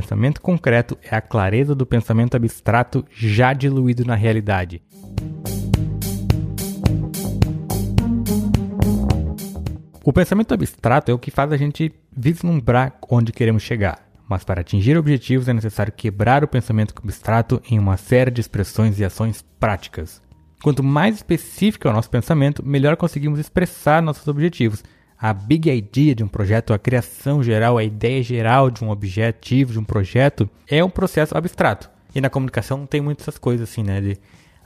pensamento concreto é a clareza do pensamento abstrato já diluído na realidade. O pensamento abstrato é o que faz a gente vislumbrar onde queremos chegar. Mas para atingir objetivos é necessário quebrar o pensamento abstrato em uma série de expressões e ações práticas. Quanto mais específico é o nosso pensamento, melhor conseguimos expressar nossos objetivos. A big idea de um projeto, a criação geral, a ideia geral de um objetivo, de um projeto, é um processo abstrato. E na comunicação tem muitas coisas assim, né? De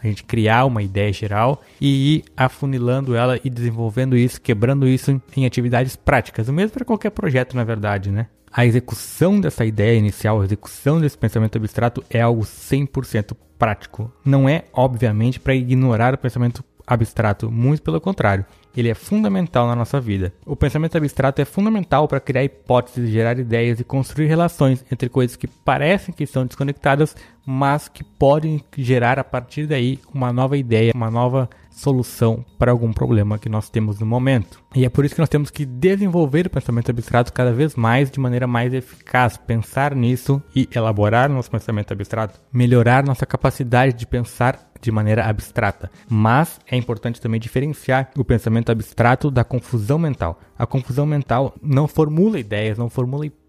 a gente criar uma ideia geral e ir afunilando ela e desenvolvendo isso, quebrando isso em atividades práticas. O mesmo para qualquer projeto, na verdade, né? A execução dessa ideia inicial, a execução desse pensamento abstrato é algo 100% prático. Não é, obviamente, para ignorar o pensamento abstrato, muito pelo contrário. Ele é fundamental na nossa vida. O pensamento abstrato é fundamental para criar hipóteses, gerar ideias e construir relações entre coisas que parecem que estão desconectadas, mas que podem gerar a partir daí uma nova ideia, uma nova solução para algum problema que nós temos no momento. E é por isso que nós temos que desenvolver o pensamento abstrato cada vez mais de maneira mais eficaz, pensar nisso e elaborar nosso pensamento abstrato, melhorar nossa capacidade de pensar de maneira abstrata. Mas é importante também diferenciar o pensamento abstrato da confusão mental. A confusão mental não formula ideias, não formula hipóteses,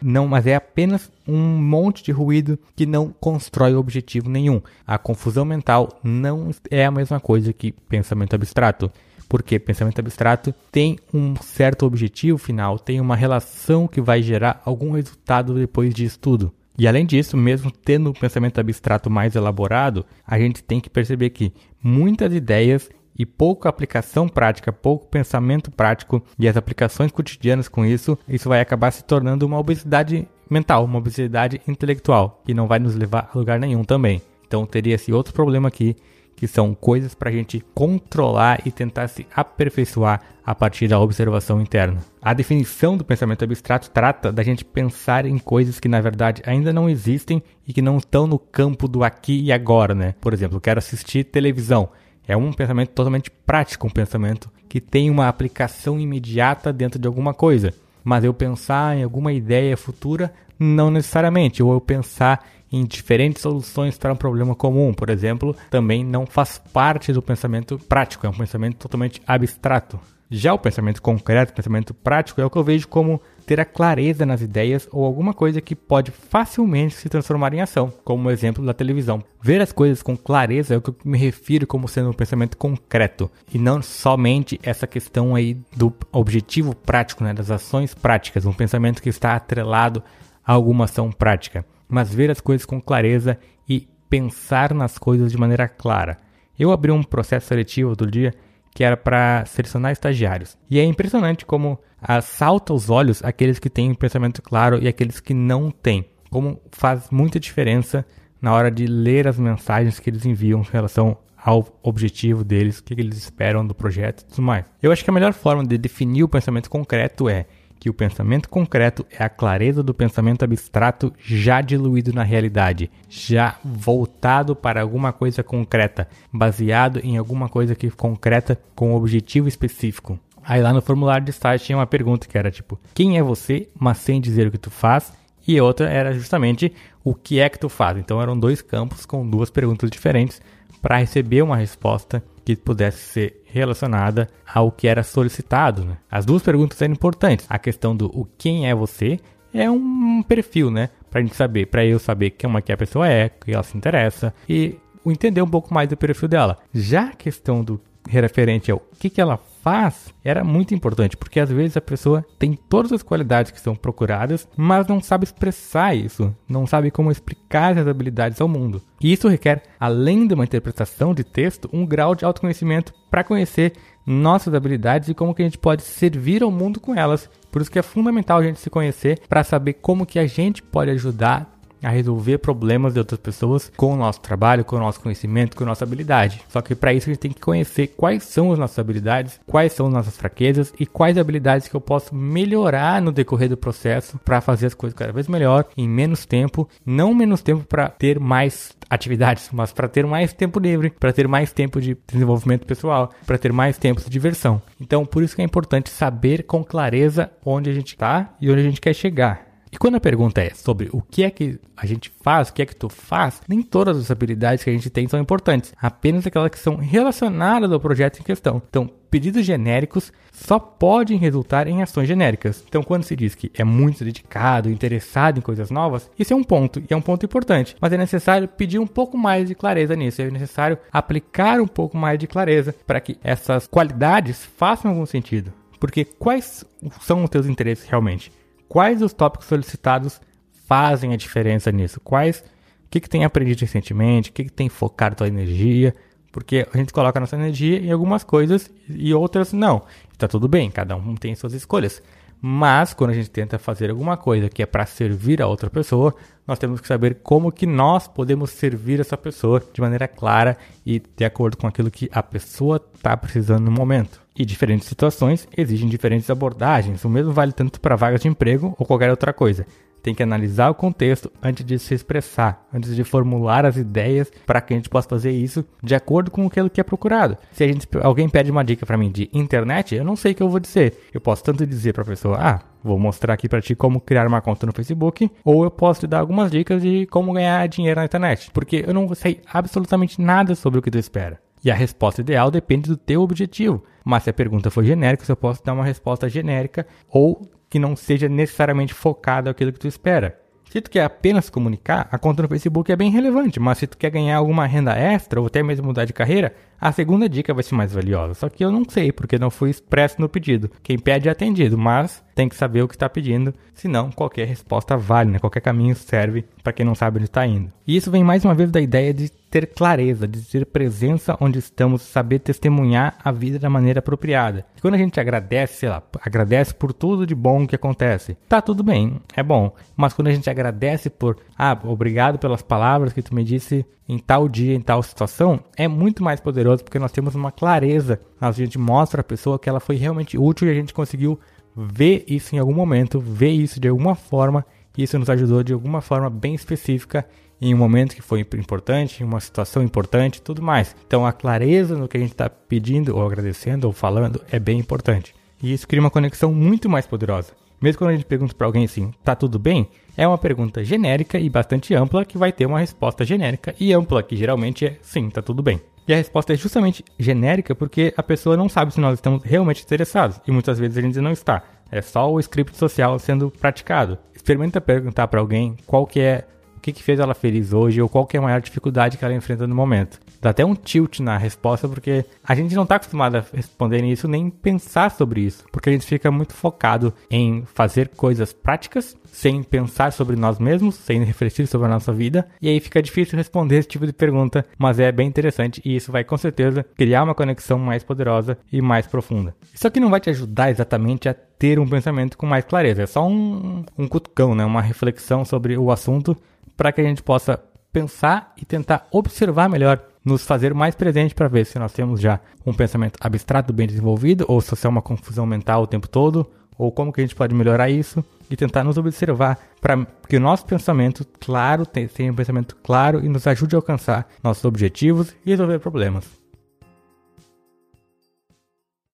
não, mas é apenas um monte de ruído que não constrói objetivo nenhum. A confusão mental não é a mesma coisa que pensamento abstrato. Porque pensamento abstrato tem um certo objetivo final, tem uma relação que vai gerar algum resultado depois disso tudo. E além disso, mesmo tendo um pensamento abstrato mais elaborado, a gente tem que perceber que muitas ideias e pouca aplicação prática, pouco pensamento prático e as aplicações cotidianas com isso, isso vai acabar se tornando uma obesidade mental, uma obesidade intelectual, que não vai nos levar a lugar nenhum também. Então teria esse outro problema aqui que são coisas para a gente controlar e tentar se aperfeiçoar a partir da observação interna. A definição do pensamento abstrato trata da gente pensar em coisas que na verdade ainda não existem e que não estão no campo do aqui e agora, né? Por exemplo, eu quero assistir televisão. É um pensamento totalmente prático, um pensamento que tem uma aplicação imediata dentro de alguma coisa. Mas eu pensar em alguma ideia futura, não necessariamente. Ou eu pensar em diferentes soluções para um problema comum, por exemplo, também não faz parte do pensamento prático, é um pensamento totalmente abstrato. Já o pensamento concreto, o pensamento prático, é o que eu vejo como ter a clareza nas ideias ou alguma coisa que pode facilmente se transformar em ação, como o exemplo da televisão. Ver as coisas com clareza é o que eu me refiro como sendo um pensamento concreto e não somente essa questão aí do objetivo prático, né, das ações práticas, um pensamento que está atrelado a alguma ação prática mas ver as coisas com clareza e pensar nas coisas de maneira clara. Eu abri um processo seletivo outro dia que era para selecionar estagiários. E é impressionante como salta aos olhos aqueles que têm pensamento claro e aqueles que não têm. Como faz muita diferença na hora de ler as mensagens que eles enviam em relação ao objetivo deles, o que eles esperam do projeto e tudo mais. Eu acho que a melhor forma de definir o pensamento concreto é que o pensamento concreto é a clareza do pensamento abstrato já diluído na realidade, já voltado para alguma coisa concreta, baseado em alguma coisa que concreta com um objetivo específico. Aí lá no formulário de estágio tinha uma pergunta que era tipo: quem é você, mas sem dizer o que tu faz? E outra era justamente o que é que tu faz. Então eram dois campos com duas perguntas diferentes para receber uma resposta que pudesse ser relacionada ao que era solicitado. Né? As duas perguntas eram importantes. A questão do o quem é você é um perfil, né? Para gente saber, para eu saber quem é que a pessoa é, que ela se interessa e entender um pouco mais do perfil dela. Já a questão do referente ao que, que ela faz era muito importante, porque às vezes a pessoa tem todas as qualidades que são procuradas, mas não sabe expressar isso, não sabe como explicar essas habilidades ao mundo. E isso requer, além de uma interpretação de texto, um grau de autoconhecimento para conhecer nossas habilidades e como que a gente pode servir ao mundo com elas. Por isso que é fundamental a gente se conhecer para saber como que a gente pode ajudar a resolver problemas de outras pessoas com o nosso trabalho, com o nosso conhecimento, com a nossa habilidade. Só que para isso a gente tem que conhecer quais são as nossas habilidades, quais são as nossas fraquezas e quais habilidades que eu posso melhorar no decorrer do processo para fazer as coisas cada vez melhor em menos tempo, não menos tempo para ter mais atividades, mas para ter mais tempo livre, para ter mais tempo de desenvolvimento pessoal, para ter mais tempo de diversão. Então, por isso que é importante saber com clareza onde a gente está e onde a gente quer chegar. E quando a pergunta é sobre o que é que a gente faz, o que é que tu faz, nem todas as habilidades que a gente tem são importantes, apenas aquelas que são relacionadas ao projeto em questão. Então, pedidos genéricos só podem resultar em ações genéricas. Então, quando se diz que é muito dedicado, interessado em coisas novas, isso é um ponto, e é um ponto importante. Mas é necessário pedir um pouco mais de clareza nisso, é necessário aplicar um pouco mais de clareza para que essas qualidades façam algum sentido. Porque quais são os teus interesses realmente? Quais os tópicos solicitados fazem a diferença nisso? Quais, o que, que tem aprendido recentemente? O que, que tem focado tua energia? Porque a gente coloca a nossa energia em algumas coisas e outras não. Está tudo bem, cada um tem suas escolhas. Mas quando a gente tenta fazer alguma coisa que é para servir a outra pessoa, nós temos que saber como que nós podemos servir essa pessoa de maneira clara e de acordo com aquilo que a pessoa está precisando no momento. E diferentes situações exigem diferentes abordagens. O mesmo vale tanto para vagas de emprego ou qualquer outra coisa tem que analisar o contexto antes de se expressar, antes de formular as ideias para que a gente possa fazer isso de acordo com aquilo que é procurado. Se a gente, alguém pede uma dica para mim de internet, eu não sei o que eu vou dizer. Eu posso tanto dizer para a pessoa, ah, vou mostrar aqui para ti como criar uma conta no Facebook, ou eu posso te dar algumas dicas de como ganhar dinheiro na internet, porque eu não sei absolutamente nada sobre o que tu espera. E a resposta ideal depende do teu objetivo. Mas se a pergunta for genérica, eu posso dar uma resposta genérica ou que não seja necessariamente focado naquilo que tu espera. Se tu quer apenas comunicar, a conta no Facebook é bem relevante, mas se tu quer ganhar alguma renda extra ou até mesmo mudar de carreira, a segunda dica vai ser mais valiosa. Só que eu não sei, porque não foi expresso no pedido. Quem pede é atendido, mas tem que saber o que está pedindo, senão qualquer resposta vale, né? qualquer caminho serve para quem não sabe onde está indo. E isso vem mais uma vez da ideia de ter clareza, de ter presença onde estamos, saber testemunhar a vida da maneira apropriada. E quando a gente agradece, sei lá, agradece por tudo de bom que acontece, tá tudo bem, é bom. Mas quando a gente agradece por, ah, obrigado pelas palavras que tu me disse em tal dia, em tal situação, é muito mais poderoso porque nós temos uma clareza. A gente mostra a pessoa que ela foi realmente útil e a gente conseguiu ver isso em algum momento, ver isso de alguma forma, e isso nos ajudou de alguma forma bem específica em um momento que foi importante, em uma situação importante tudo mais. Então a clareza no que a gente está pedindo, ou agradecendo, ou falando, é bem importante. E isso cria uma conexão muito mais poderosa. Mesmo quando a gente pergunta para alguém assim, tá tudo bem? É uma pergunta genérica e bastante ampla que vai ter uma resposta genérica e ampla, que geralmente é sim, tá tudo bem. E a resposta é justamente genérica porque a pessoa não sabe se nós estamos realmente interessados e muitas vezes a gente não está. É só o script social sendo praticado. Experimenta perguntar para alguém qual que é que, que fez ela feliz hoje ou qual que é a maior dificuldade que ela enfrenta no momento. Dá até um tilt na resposta, porque a gente não está acostumado a responder nisso nem pensar sobre isso, porque a gente fica muito focado em fazer coisas práticas, sem pensar sobre nós mesmos, sem refletir sobre a nossa vida, e aí fica difícil responder esse tipo de pergunta, mas é bem interessante e isso vai com certeza criar uma conexão mais poderosa e mais profunda. Isso aqui não vai te ajudar exatamente a ter um pensamento com mais clareza, é só um, um cutucão, né? uma reflexão sobre o assunto para que a gente possa pensar e tentar observar melhor, nos fazer mais presente para ver se nós temos já um pensamento abstrato bem desenvolvido ou se é uma confusão mental o tempo todo, ou como que a gente pode melhorar isso e tentar nos observar para que o nosso pensamento claro tenha um pensamento claro e nos ajude a alcançar nossos objetivos e resolver problemas.